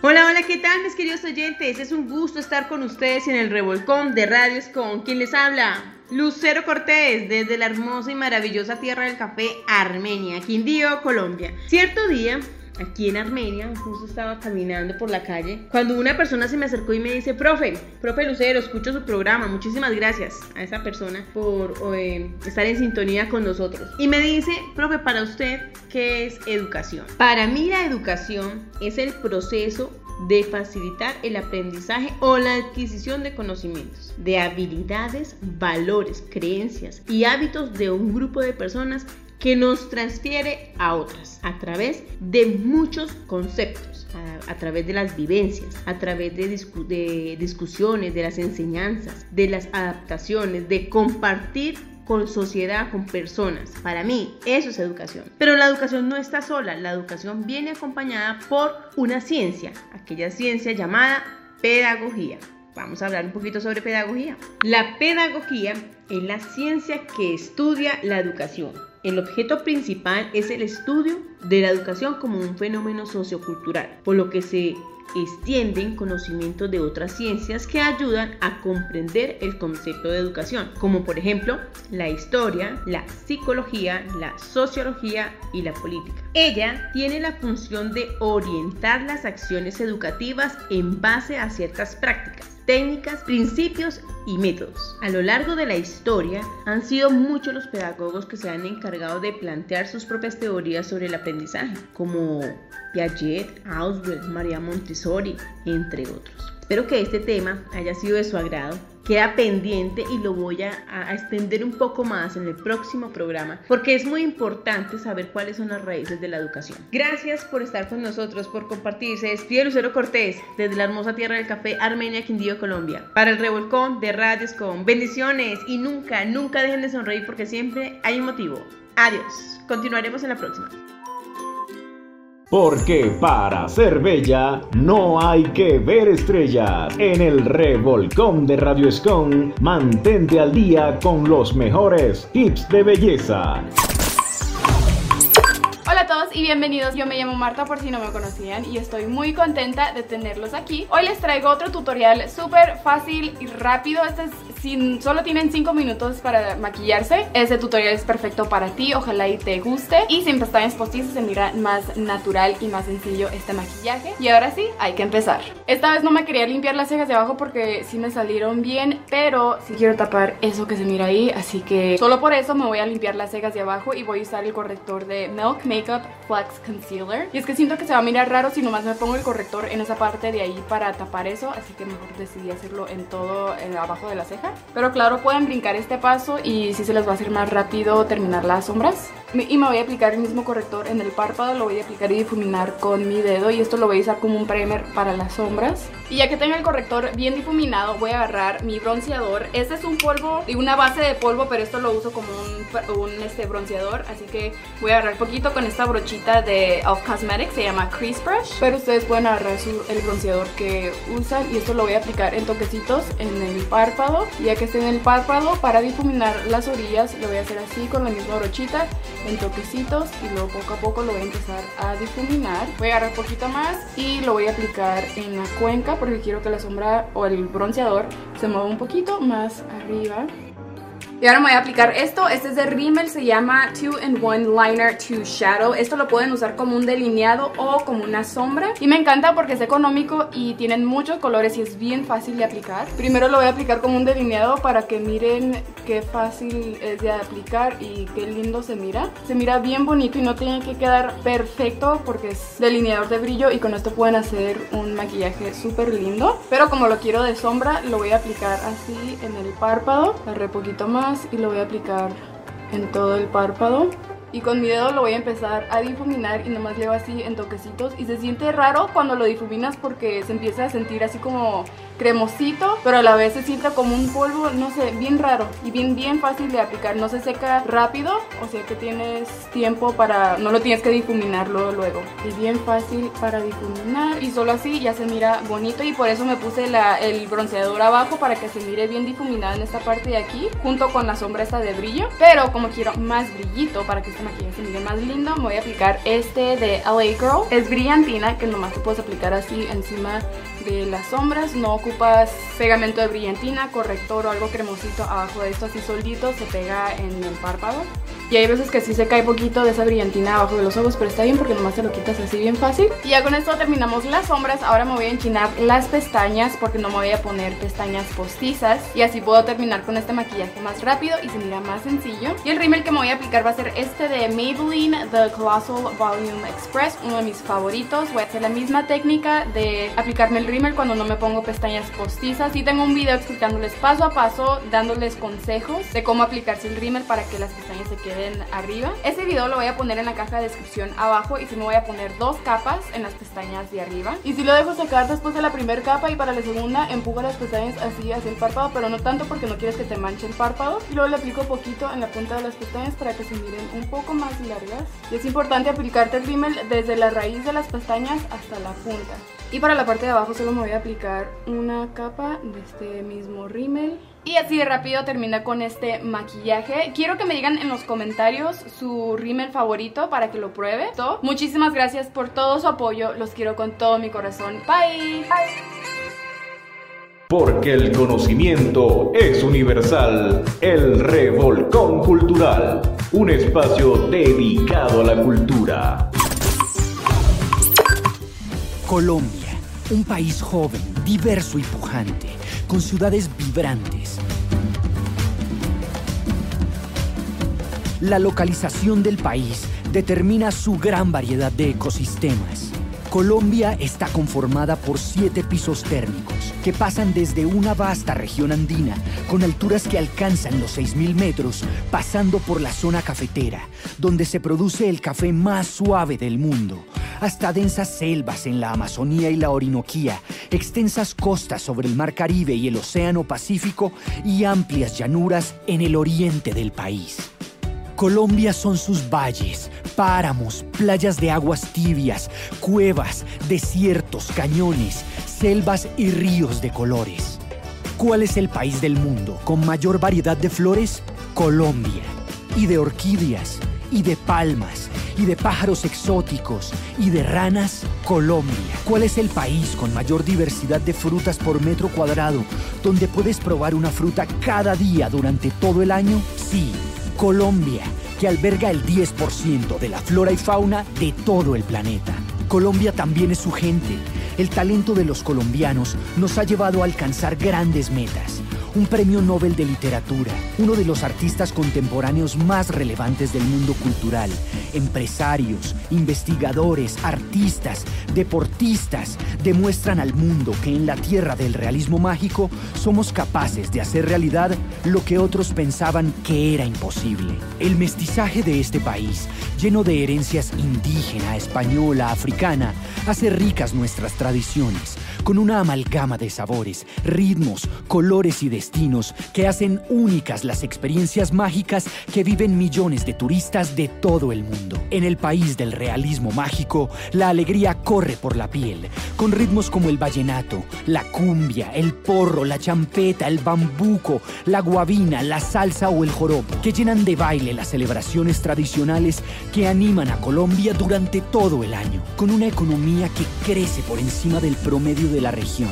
Hola, hola, ¿qué tal mis queridos oyentes? Es un gusto estar con ustedes en el revolcón de Radioscom. ¿Quién les habla? Lucero Cortés, desde la hermosa y maravillosa tierra del café Armenia, Quindío, Colombia. Cierto día, aquí en Armenia, justo estaba caminando por la calle, cuando una persona se me acercó y me dice, profe, profe Lucero, escucho su programa, muchísimas gracias a esa persona por eh, estar en sintonía con nosotros. Y me dice, profe, para usted, ¿qué es educación? Para mí la educación es el proceso de facilitar el aprendizaje o la adquisición de conocimientos, de habilidades, valores, creencias y hábitos de un grupo de personas que nos transfiere a otras a través de muchos conceptos, a, través de las vivencias, a través de, de discusiones, de las enseñanzas, de las adaptaciones, de compartir con sociedad, con personas. Para mí, eso es educación. Pero la educación no está sola, la educación viene acompañada por una ciencia, aquella ciencia llamada pedagogía. Vamos a hablar un poquito sobre pedagogía. La pedagogía es la ciencia que estudia la educación. El objeto principal es el estudio de la educación como un fenómeno sociocultural, por lo que se extienden conocimientos de otras ciencias que ayudan a comprender el concepto de educación, como por ejemplo la historia, la psicología, la sociología y la política. Ella tiene la función de orientar las acciones educativas en base a ciertas prácticas técnicas, principios y métodos. A lo largo de la historia han sido muchos los pedagogos que se han encargado de plantear sus propias teorías sobre el aprendizaje, como Piaget, Auswell, María Montessori, entre otros. Espero que este tema haya sido de su agrado queda pendiente y lo voy a, extender un poco más en el próximo programa porque es muy importante saber cuáles son las raíces de la educación. Gracias por estar con nosotros, por compartir. Se despide Lucero Cortés desde la hermosa tierra del café Armenia, Quindío, Colombia. Para el revolcón de Radios con bendiciones y nunca, nunca dejen de sonreír porque siempre hay un motivo. Adiós. Continuaremos en la próxima. Porque para ser bella no hay que ver estrellas. En el revolcón de Radio Escon, mantente al día con los mejores tips de belleza. Bienvenidos. Yo me llamo Marta por si no me conocían y estoy muy contenta de tenerlos aquí. Hoy les traigo otro tutorial súper fácil y rápido. Este es si solo tienen 5 minutos para maquillarse, este tutorial es perfecto para ti, ojalá y te guste. Y sin pestañas postizas se mira más natural y más sencillo este maquillaje. Y ahora sí, hay que empezar. Esta vez no me quería limpiar las cejas de abajo porque sí me salieron bien, pero sí quiero tapar eso que se mira ahí, así que solo por eso me voy a limpiar las cejas de abajo y voy a usar el corrector de Milk Makeup Concealer. Y es que siento que se va a mirar raro si nomás me pongo el corrector en esa parte de ahí para tapar eso, así que mejor decidí hacerlo en todo en abajo de la ceja. Pero claro, pueden brincar este paso y si se les va a hacer más rápido terminar las sombras. Y me voy a aplicar el mismo corrector en el párpado, lo voy a aplicar y difuminar con mi dedo y esto lo voy a usar como un primer para las sombras. Y ya que tengo el corrector bien difuminado, voy a agarrar mi bronceador. Este es un polvo, y una base de polvo, pero esto lo uso como un, un este, bronceador. Así que voy a agarrar poquito con esta brochita de Elf Cosmetics, se llama Crease Brush. Pero ustedes pueden agarrar su, el bronceador que usan y esto lo voy a aplicar en toquecitos en el párpado. Ya que esté en el párpado, para difuminar las orillas, lo voy a hacer así con la misma brochita en toquecitos y luego poco a poco lo voy a empezar a difuminar. Voy a agarrar poquito más y lo voy a aplicar en la cuenca porque quiero que la sombra o el bronceador se mueva un poquito más arriba. Y ahora me voy a aplicar esto, este es de Rimmel, se llama 2 in 1 Liner to Shadow. Esto lo pueden usar como un delineado o como una sombra. Y me encanta porque es económico y tienen muchos colores y es bien fácil de aplicar. Primero lo voy a aplicar como un delineado para que miren qué fácil es de aplicar y qué lindo se mira. Se mira bien bonito y no tiene que quedar perfecto porque es delineador de brillo y con esto pueden hacer un maquillaje súper lindo. Pero como lo quiero de sombra, lo voy a aplicar así en el párpado. Agarré poquito más y lo voy a aplicar en todo el párpado. Y con mi dedo lo voy a empezar a difuminar y nomás le así en toquecitos. Y se siente raro cuando lo difuminas porque se empieza a sentir así como cremosito, pero a la vez se siente como un polvo, no sé, bien raro y bien bien fácil de aplicar, no se seca rápido, o sea que tienes tiempo para, no lo tienes que difuminar luego. Es bien fácil para difuminar y solo así ya se mira bonito y por eso me puse la, el bronceador abajo para que se mire bien difuminado en esta parte de aquí, junto con la sombra esta de brillo, pero como quiero más brillito para que este maquillaje se mire más lindo, me voy a aplicar este de LA Girl, es brillantina que nomás te puedes aplicar así encima las sombras, no ocupas pegamento de brillantina, corrector o algo cremosito abajo de esto, así soldito se pega en el párpado. Y hay veces que sí se cae poquito de esa brillantina abajo de los ojos, pero está bien porque nomás te lo quitas así bien fácil. Y ya con esto terminamos las sombras, ahora me voy a enchinar las pestañas porque no me voy a poner pestañas postizas. Y así puedo terminar con este maquillaje más rápido y se mira más sencillo. Y el rímel que me voy a aplicar va a ser este de Maybelline The Colossal Volume Express, uno de mis favoritos. Voy a hacer la misma técnica de aplicarme el rímel cuando no me pongo pestañas postizas. Y tengo un video explicándoles paso a paso, dándoles consejos de cómo aplicarse el rímel para que las pestañas se queden queden arriba. Este video lo voy a poner en la caja de descripción abajo y si me voy a poner dos capas en las pestañas de arriba. Y si lo dejo secar después de la primera capa y para la segunda empujo las pestañas así hacia el párpado, pero no tanto porque no quieres que te manche el párpado. Y luego le aplico poquito en la punta de las pestañas para que se miren un poco más largas. Y es importante aplicarte el rímel desde la raíz de las pestañas hasta la punta. Y para la parte de abajo solo me voy a aplicar una capa de este mismo rímel. Y así de rápido termina con este maquillaje. Quiero que me digan en los comentarios su rímel favorito para que lo pruebe. Muchísimas gracias por todo su apoyo. Los quiero con todo mi corazón. Bye. Porque el conocimiento es universal. El Revolcón Cultural. Un espacio dedicado a la cultura. Colombia, un país joven, diverso y pujante, con ciudades vibrantes. La localización del país determina su gran variedad de ecosistemas. Colombia está conformada por siete pisos térmicos que pasan desde una vasta región andina con alturas que alcanzan los 6.000 metros, pasando por la zona cafetera, donde se produce el café más suave del mundo, hasta densas selvas en la Amazonía y la Orinoquía, extensas costas sobre el Mar Caribe y el Océano Pacífico y amplias llanuras en el oriente del país. Colombia son sus valles, páramos, playas de aguas tibias, cuevas, desiertos, cañones, selvas y ríos de colores. ¿Cuál es el país del mundo con mayor variedad de flores? Colombia. Y de orquídeas, y de palmas, y de pájaros exóticos, y de ranas, Colombia. ¿Cuál es el país con mayor diversidad de frutas por metro cuadrado, donde puedes probar una fruta cada día durante todo el año? Sí, Colombia, que alberga el 10% de la flora y fauna de todo el planeta. Colombia también es su gente. El talento de los colombianos nos ha llevado a alcanzar grandes metas. Un premio Nobel de Literatura, uno de los artistas contemporáneos más relevantes del mundo cultural, empresarios, investigadores, artistas, deportistas, demuestran al mundo que en la tierra del realismo mágico somos capaces de hacer realidad lo que otros pensaban que era imposible. El mestizaje de este país, lleno de herencias indígena, española, africana, hace ricas nuestras tradiciones, tradiciones, con una amalgama de sabores, ritmos, colores y destinos que hacen únicas las experiencias mágicas que viven millones de turistas de todo el mundo. En el país del realismo mágico, la alegría corre por la piel, con ritmos como el vallenato, la cumbia, el porro, la champeta, el bambuco, la guabina, la salsa o el joropo, que llenan de baile las celebraciones tradicionales que animan a Colombia durante todo el año, con una economía que crece por encima del promedio de la región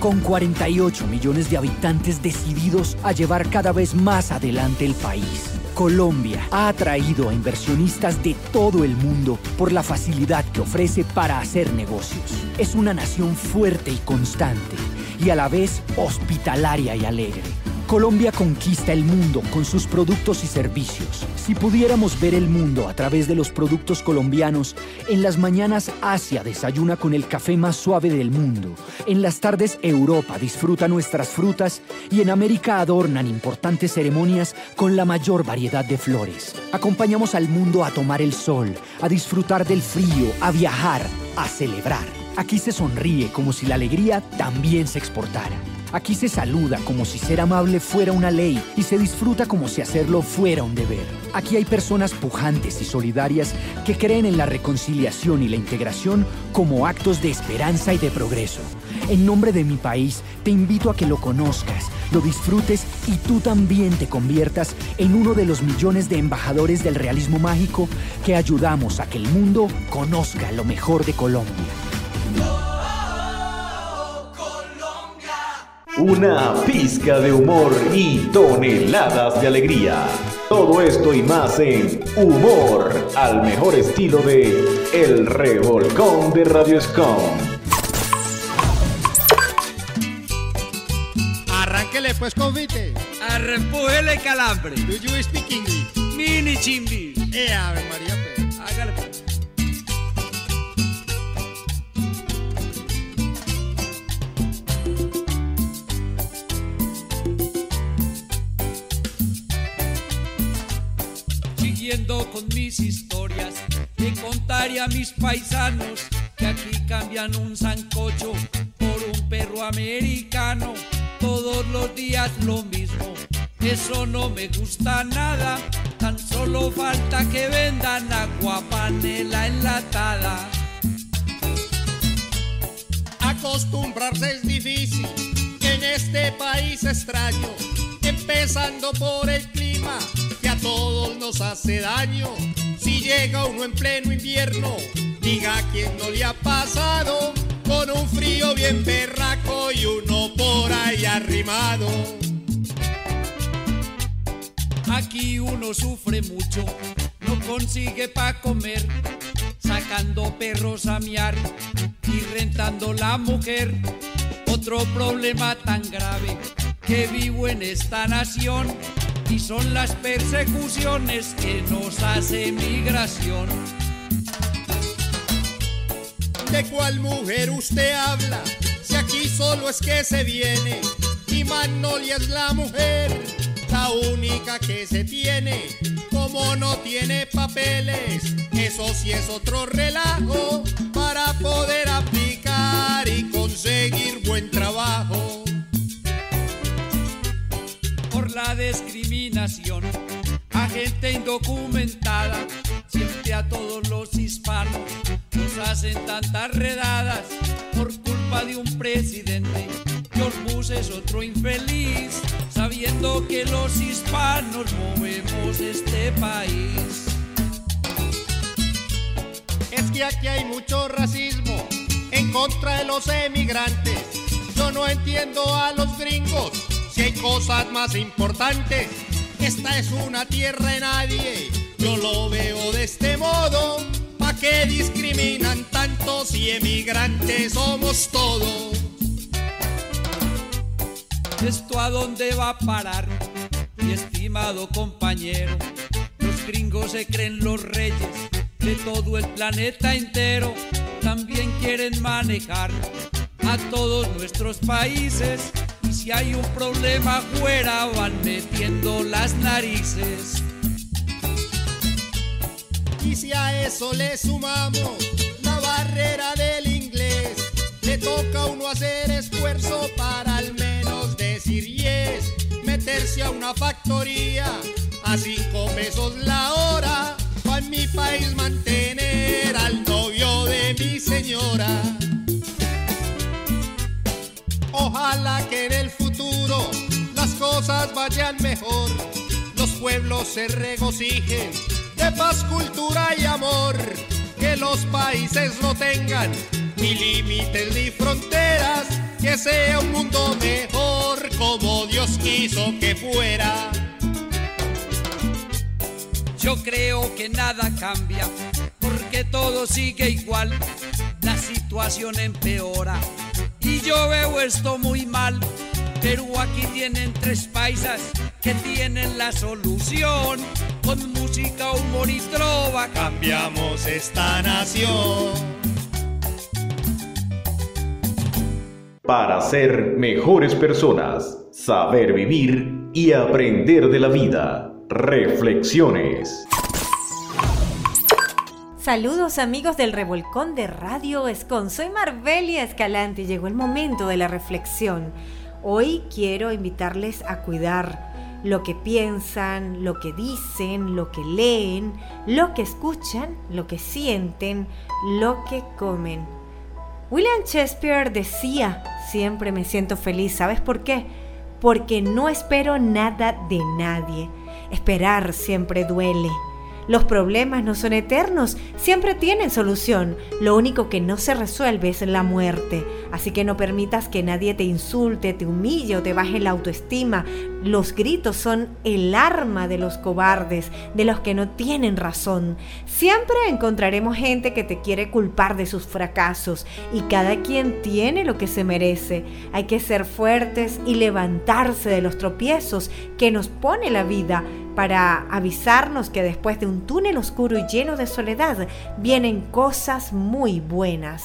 con 48 millones de habitantes decididos a llevar cada vez más adelante el país. Colombia ha atraído a inversionistas de todo el mundo por la facilidad que ofrece para hacer negocios. Es una nación fuerte y constante y a la vez hospitalaria y alegre. Colombia conquista el mundo con sus productos y servicios. Si pudiéramos ver el mundo a través de los productos colombianos, en las mañanas Asia desayuna con el café más suave del mundo, en las tardes Europa disfruta nuestras frutas y en América adornan importantes ceremonias con la mayor variedad de flores. Acompañamos al mundo a tomar el sol, a disfrutar del frío, a viajar, a celebrar. Aquí se sonríe como si la alegría también se exportara. Aquí se saluda como si ser amable fuera una ley y se disfruta como si hacerlo fuera un deber. Aquí hay personas pujantes y solidarias que creen en la reconciliación y la integración como actos de esperanza y de progreso. En nombre de mi país, te invito a que lo conozcas, lo disfrutes y tú también te conviertas en uno de los millones de embajadores del realismo mágico que ayudamos a que el mundo conozca lo mejor de Colombia. Una pizca de humor y toneladas de alegría. Todo esto y más en Humor, al mejor estilo de El Revolcón de Radio Escom. Arránquele pues convite. Arrempújele calambre. Do you speak English? Mini chimbi. Eh, Ave María, con mis historias, le contaré a mis paisanos que aquí cambian un sancocho por un perro americano. Todos los días lo mismo, eso no me gusta nada. Tan solo falta que vendan agua panela enlatada. Acostumbrarse es difícil en este país extraño, empezando por el clima que a todos nos hace daño. Si llega uno en pleno invierno, diga quién no le ha pasado con un frío bien perraco y uno por ahí arrimado. Aquí uno sufre mucho, no consigue pa' comer, sacando perros a miar y rentando la mujer. Otro problema tan grave que vivo en esta nación y son las persecuciones que nos hace migración. ¿De cuál mujer usted habla? Si aquí solo es que se viene y Magnolia es la mujer, la única que se tiene. Como no tiene papeles, eso sí es otro relajo para poder aplicar y conseguir buen trabajo. Por la a gente indocumentada, siempre a todos los hispanos nos hacen tantas redadas por culpa de un presidente. George Bush es otro infeliz, sabiendo que los hispanos movemos este país. Es que aquí hay mucho racismo en contra de los emigrantes. Yo no entiendo a los gringos si hay cosas más importantes. Esta es una tierra de nadie, yo lo veo de este modo. ¿Pa' qué discriminan tanto si emigrantes somos todos? ¿Esto a dónde va a parar, mi estimado compañero? Los gringos se creen los reyes de todo el planeta entero. También quieren manejar a todos nuestros países. Si hay un problema fuera, van metiendo las narices. Y si a eso le sumamos la barrera del inglés, le toca a uno hacer esfuerzo para al menos decir yes, meterse a una factoría a cinco pesos la hora, pa' en mi país mantener al novio de mi señora. Ojalá que en el futuro las cosas vayan mejor, los pueblos se regocijen de paz, cultura y amor. Que los países no tengan ni límites ni fronteras. Que sea un mundo mejor como Dios quiso que fuera. Yo creo que nada cambia porque todo sigue igual. La situación empeora y yo veo esto muy mal. Pero aquí tienen tres paisas que tienen la solución. Con música, humor y trova cambiamos esta nación. Para ser mejores personas, saber vivir y aprender de la vida. Reflexiones. Saludos amigos del Revolcón de Radio Escon. Soy Marbelia Escalante y llegó el momento de la reflexión. Hoy quiero invitarles a cuidar lo que piensan, lo que dicen, lo que leen, lo que escuchan, lo que sienten, lo que comen. William Shakespeare decía, siempre me siento feliz, ¿sabes por qué? Porque no espero nada de nadie. Esperar siempre duele. Los problemas no son eternos, siempre tienen solución. Lo único que no se resuelve es la muerte. Así que no permitas que nadie te insulte, te humille o te baje la autoestima. Los gritos son el arma de los cobardes, de los que no tienen razón. Siempre encontraremos gente que te quiere culpar de sus fracasos y cada quien tiene lo que se merece. Hay que ser fuertes y levantarse de los tropiezos que nos pone la vida para avisarnos que después de un túnel oscuro y lleno de soledad vienen cosas muy buenas.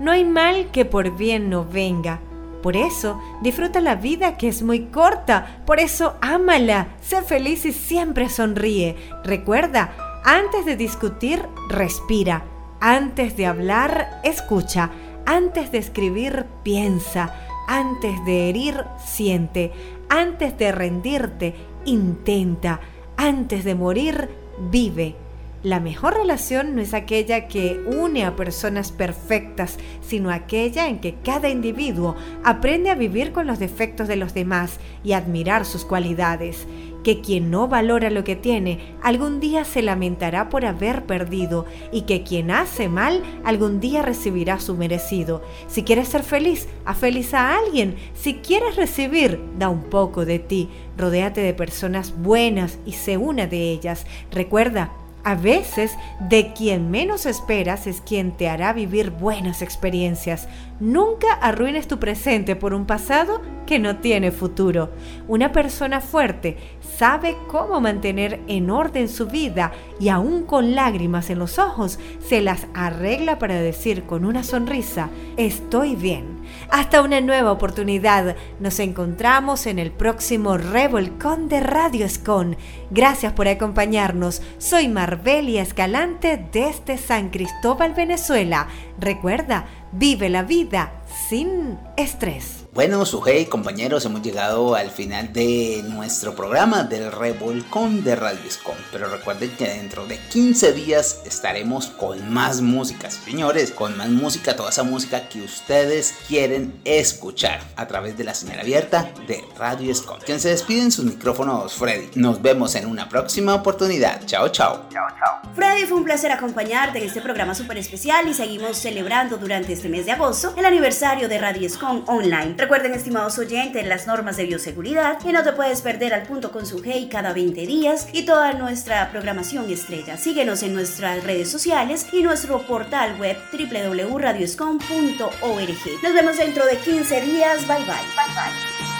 No hay mal que por bien no venga. Por eso, disfruta la vida que es muy corta. Por eso, ámala. Sé feliz y siempre sonríe. Recuerda, antes de discutir, respira. Antes de hablar, escucha. Antes de escribir, piensa. Antes de herir, siente. Antes de rendirte, intenta. Antes de morir, vive. La mejor relación no es aquella que une a personas perfectas, sino aquella en que cada individuo aprende a vivir con los defectos de los demás y admirar sus cualidades. Que quien no valora lo que tiene, algún día se lamentará por haber perdido y que quien hace mal, algún día recibirá su merecido. Si quieres ser feliz, haz feliz a alguien. Si quieres recibir, da un poco de ti. Rodéate de personas buenas y sé una de ellas. Recuerda, a veces, de quien menos esperas es quien te hará vivir buenas experiencias. Nunca arruines tu presente por un pasado que no tiene futuro. Una persona fuerte sabe cómo mantener en orden su vida y aún con lágrimas en los ojos se las arregla para decir con una sonrisa, estoy bien. Hasta una nueva oportunidad. Nos encontramos en el próximo Revolcón de Radio Escon. Gracias por acompañarnos. Soy Marbelia Escalante desde San Cristóbal, Venezuela. Recuerda, vive la vida sin estrés. Bueno, Sujei, compañeros, hemos llegado al final de nuestro programa del Revolcón de Radio Escom. Pero recuerden que dentro de 15 días estaremos con más música, señores, con más música, toda esa música que ustedes quieren escuchar a través de la señal abierta de Radio. Quien se despide en sus micrófonos, Freddy. Nos vemos en una próxima oportunidad. Chao, chao. Chao, chao. Freddy, fue un placer acompañarte en este programa súper especial y seguimos celebrando durante este mes de agosto el aniversario de Radio Online. Recuerden, estimados oyentes, las normas de bioseguridad y no te puedes perder al punto con su hey cada 20 días y toda nuestra programación estrella. Síguenos en nuestras redes sociales y nuestro portal web www.radioscom.org. Nos vemos dentro de 15 días. Bye bye. Bye bye.